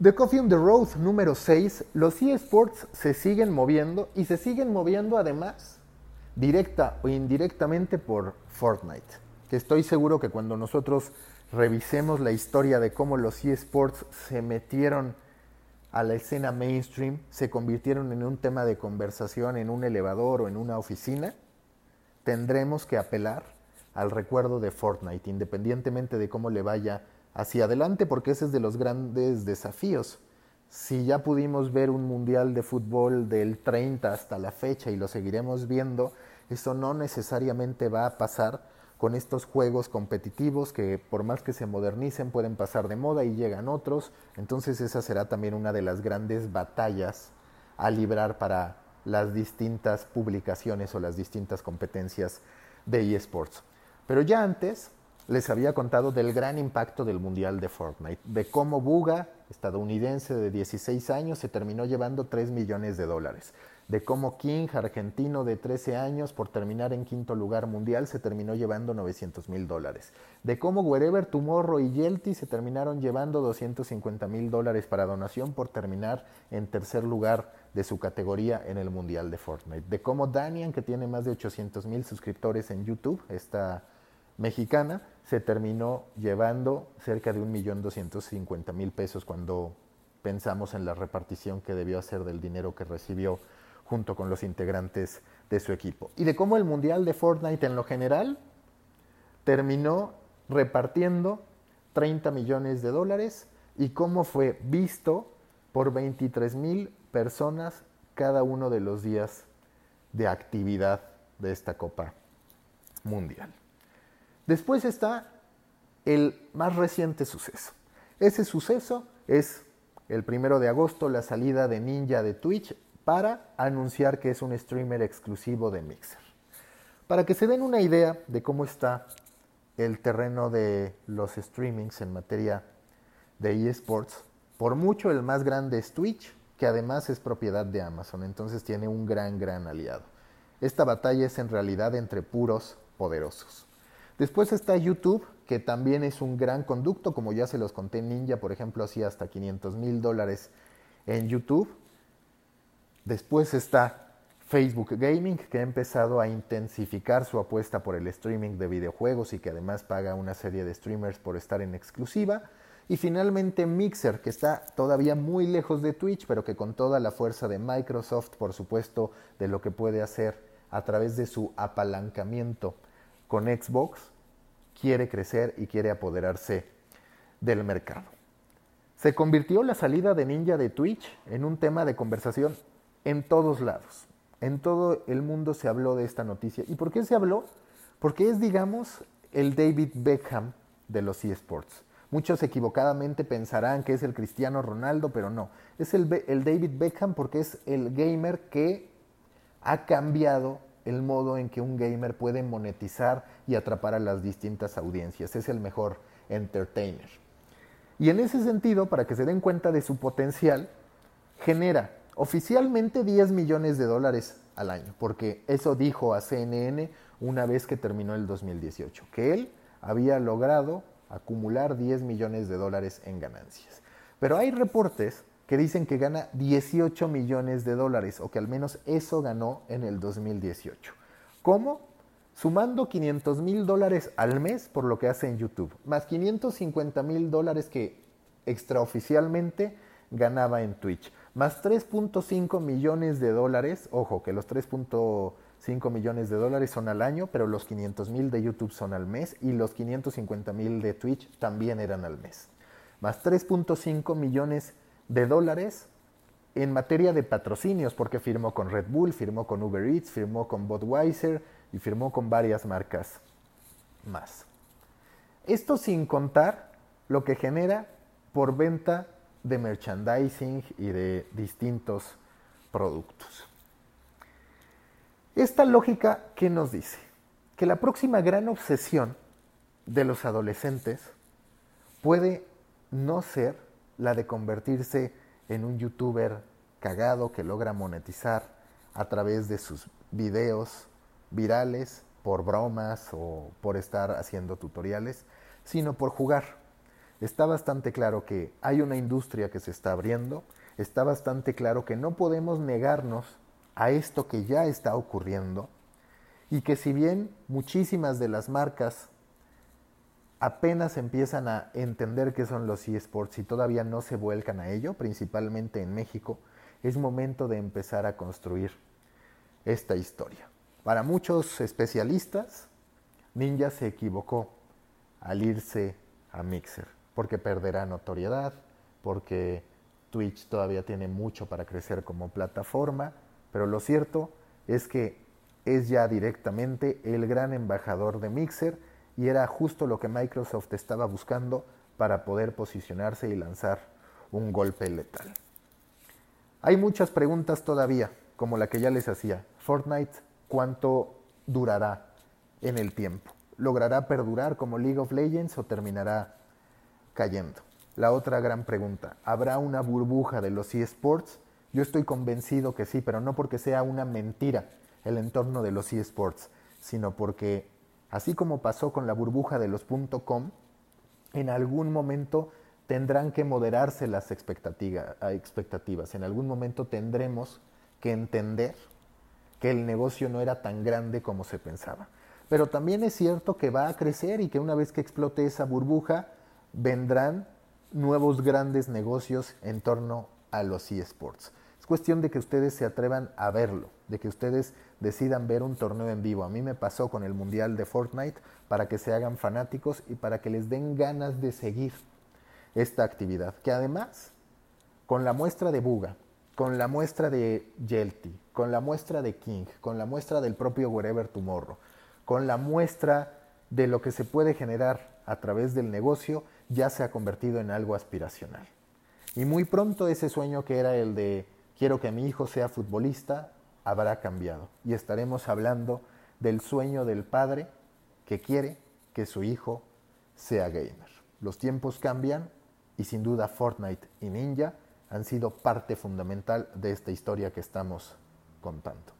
The Coffee on the Road número 6, los eSports se siguen moviendo y se siguen moviendo además directa o indirectamente por Fortnite, que estoy seguro que cuando nosotros revisemos la historia de cómo los eSports se metieron a la escena mainstream, se convirtieron en un tema de conversación en un elevador o en una oficina, tendremos que apelar al recuerdo de Fortnite, independientemente de cómo le vaya hacia adelante, porque ese es de los grandes desafíos. Si ya pudimos ver un mundial de fútbol del 30 hasta la fecha y lo seguiremos viendo, eso no necesariamente va a pasar con estos juegos competitivos que por más que se modernicen pueden pasar de moda y llegan otros. Entonces esa será también una de las grandes batallas a librar para las distintas publicaciones o las distintas competencias de eSports. Pero ya antes les había contado del gran impacto del Mundial de Fortnite, de cómo Buga, estadounidense de 16 años, se terminó llevando 3 millones de dólares, de cómo King, argentino de 13 años, por terminar en quinto lugar mundial, se terminó llevando 900 mil dólares, de cómo Wherever Tomorrow y Yelty se terminaron llevando 250 mil dólares para donación por terminar en tercer lugar de su categoría en el Mundial de Fortnite, de cómo Danian, que tiene más de 800 mil suscriptores en YouTube, esta mexicana, se terminó llevando cerca de 1.250.000 pesos cuando pensamos en la repartición que debió hacer del dinero que recibió junto con los integrantes de su equipo. Y de cómo el Mundial de Fortnite en lo general terminó repartiendo 30 millones de dólares y cómo fue visto por 23 mil personas cada uno de los días de actividad de esta Copa Mundial. Después está el más reciente suceso. Ese suceso es el primero de agosto, la salida de Ninja de Twitch para anunciar que es un streamer exclusivo de Mixer. Para que se den una idea de cómo está el terreno de los streamings en materia de eSports, por mucho el más grande es Twitch, que además es propiedad de Amazon, entonces tiene un gran, gran aliado. Esta batalla es en realidad entre puros poderosos. Después está YouTube, que también es un gran conducto, como ya se los conté, Ninja, por ejemplo, hacía hasta 500 mil dólares en YouTube. Después está Facebook Gaming, que ha empezado a intensificar su apuesta por el streaming de videojuegos y que además paga una serie de streamers por estar en exclusiva. Y finalmente Mixer, que está todavía muy lejos de Twitch, pero que con toda la fuerza de Microsoft, por supuesto, de lo que puede hacer a través de su apalancamiento con Xbox quiere crecer y quiere apoderarse del mercado. Se convirtió la salida de Ninja de Twitch en un tema de conversación en todos lados. En todo el mundo se habló de esta noticia. ¿Y por qué se habló? Porque es, digamos, el David Beckham de los eSports. Muchos equivocadamente pensarán que es el Cristiano Ronaldo, pero no. Es el, el David Beckham porque es el gamer que ha cambiado el modo en que un gamer puede monetizar y atrapar a las distintas audiencias. Es el mejor entertainer. Y en ese sentido, para que se den cuenta de su potencial, genera oficialmente 10 millones de dólares al año, porque eso dijo a CNN una vez que terminó el 2018, que él había logrado acumular 10 millones de dólares en ganancias. Pero hay reportes que dicen que gana 18 millones de dólares, o que al menos eso ganó en el 2018. ¿Cómo? Sumando 500 mil dólares al mes por lo que hace en YouTube, más 550 mil dólares que extraoficialmente ganaba en Twitch, más 3.5 millones de dólares, ojo que los 3.5 millones de dólares son al año, pero los 500 mil de YouTube son al mes y los 550 mil de Twitch también eran al mes, más 3.5 millones dólares en materia de patrocinios, porque firmó con Red Bull, firmó con Uber Eats, firmó con Budweiser y firmó con varias marcas más. Esto sin contar lo que genera por venta de merchandising y de distintos productos. Esta lógica, ¿qué nos dice? Que la próxima gran obsesión de los adolescentes puede no ser la de convertirse en un youtuber cagado que logra monetizar a través de sus videos virales por bromas o por estar haciendo tutoriales, sino por jugar. está bastante claro que hay una industria que se está abriendo, está bastante claro que no podemos negarnos a esto que ya está ocurriendo y que si bien muchísimas de las marcas apenas empiezan a entender qué son los eSports y todavía no se vuelcan a ello, principalmente en México, es momento de empezar a construir esta historia. Para muchos especialistas, Ninja se equivocó al irse a Mixer, porque perderá notoriedad, porque Twitch todavía tiene mucho para crecer como plataforma, pero lo cierto es que es ya directamente el gran embajador de Mixer y era justo lo que Microsoft estaba buscando para poder posicionarse y lanzar un golpe letal. Hay muchas preguntas todavía, como la que ya les hacía. Fortnite, ¿cuánto durará en el tiempo? ¿Logrará perdurar como League of Legends o terminará cayendo? La otra gran pregunta, ¿habrá una burbuja de los eSports? Yo estoy convencido que sí, pero no porque sea una mentira el entorno de los eSports, sino porque Así como pasó con la burbuja de los .com, en algún momento tendrán que moderarse las expectativas. En algún momento tendremos que entender que el negocio no era tan grande como se pensaba. Pero también es cierto que va a crecer y que una vez que explote esa burbuja, vendrán nuevos grandes negocios en torno a los eSports cuestión de que ustedes se atrevan a verlo, de que ustedes decidan ver un torneo en vivo. A mí me pasó con el Mundial de Fortnite para que se hagan fanáticos y para que les den ganas de seguir esta actividad. Que además, con la muestra de Buga, con la muestra de Yelty, con la muestra de King, con la muestra del propio Wherever Tomorrow, con la muestra de lo que se puede generar a través del negocio, ya se ha convertido en algo aspiracional. Y muy pronto ese sueño que era el de quiero que mi hijo sea futbolista, habrá cambiado. Y estaremos hablando del sueño del padre que quiere que su hijo sea gamer. Los tiempos cambian y sin duda Fortnite y Ninja han sido parte fundamental de esta historia que estamos contando.